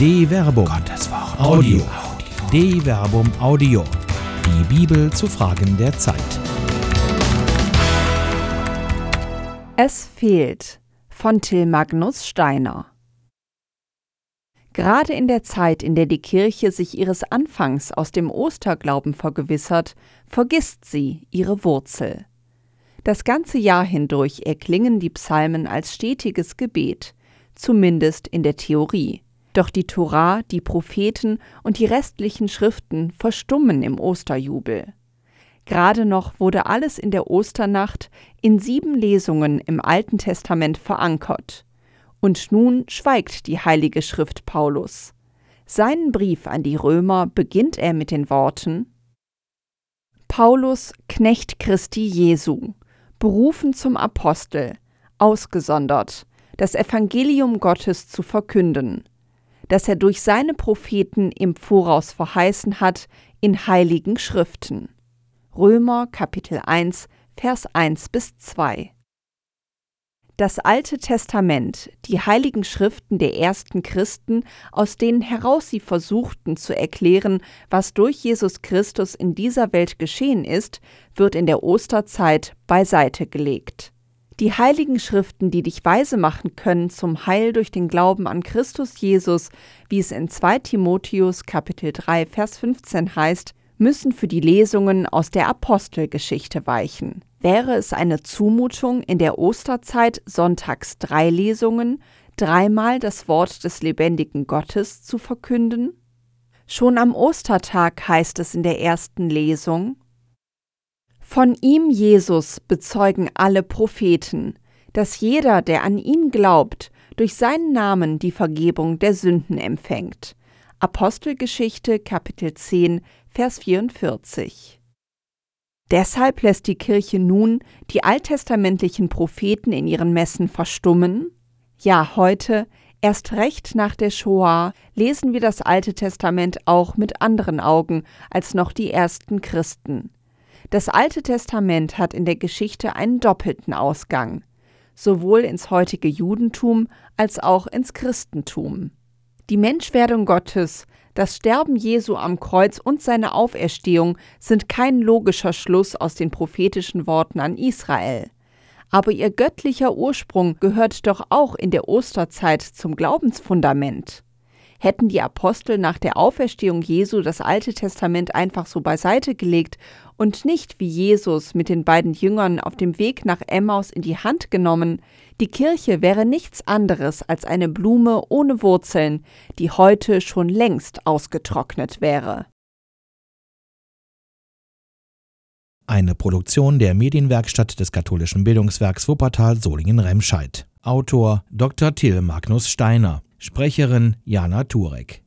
De Verbum. Gottes Wort. Audio. De Verbum Audio. Die Bibel zu Fragen der Zeit. Es fehlt von Till Magnus Steiner. Gerade in der Zeit, in der die Kirche sich ihres Anfangs aus dem Osterglauben vergewissert, vergisst sie ihre Wurzel. Das ganze Jahr hindurch erklingen die Psalmen als stetiges Gebet, zumindest in der Theorie. Doch die Torah, die Propheten und die restlichen Schriften verstummen im Osterjubel. Gerade noch wurde alles in der Osternacht in sieben Lesungen im Alten Testament verankert. Und nun schweigt die Heilige Schrift Paulus. Seinen Brief an die Römer beginnt er mit den Worten Paulus, Knecht Christi Jesu, berufen zum Apostel, ausgesondert, das Evangelium Gottes zu verkünden, das er durch seine Propheten im Voraus verheißen hat in heiligen Schriften. Römer Kapitel 1, Vers 1 bis 2. Das Alte Testament, die heiligen Schriften der ersten Christen, aus denen heraus sie versuchten zu erklären, was durch Jesus Christus in dieser Welt geschehen ist, wird in der Osterzeit beiseite gelegt. Die heiligen Schriften, die dich weise machen können zum Heil durch den Glauben an Christus Jesus, wie es in 2 Timotheus Kapitel 3 Vers 15 heißt, müssen für die Lesungen aus der Apostelgeschichte weichen. Wäre es eine Zumutung, in der Osterzeit sonntags drei Lesungen, dreimal das Wort des lebendigen Gottes zu verkünden? Schon am Ostertag heißt es in der ersten Lesung, von ihm, Jesus, bezeugen alle Propheten, dass jeder, der an ihn glaubt, durch seinen Namen die Vergebung der Sünden empfängt. Apostelgeschichte Kapitel 10, Vers 44. Deshalb lässt die Kirche nun die alttestamentlichen Propheten in ihren Messen verstummen? Ja, heute, erst recht nach der Shoah, lesen wir das Alte Testament auch mit anderen Augen als noch die ersten Christen. Das Alte Testament hat in der Geschichte einen doppelten Ausgang, sowohl ins heutige Judentum als auch ins Christentum. Die Menschwerdung Gottes, das Sterben Jesu am Kreuz und seine Auferstehung sind kein logischer Schluss aus den prophetischen Worten an Israel. Aber ihr göttlicher Ursprung gehört doch auch in der Osterzeit zum Glaubensfundament. Hätten die Apostel nach der Auferstehung Jesu das Alte Testament einfach so beiseite gelegt und nicht wie Jesus mit den beiden Jüngern auf dem Weg nach Emmaus in die Hand genommen, die Kirche wäre nichts anderes als eine Blume ohne Wurzeln, die heute schon längst ausgetrocknet wäre. Eine Produktion der Medienwerkstatt des katholischen Bildungswerks Wuppertal Solingen-Remscheid. Autor Dr. Till Magnus Steiner. Sprecherin Jana Turek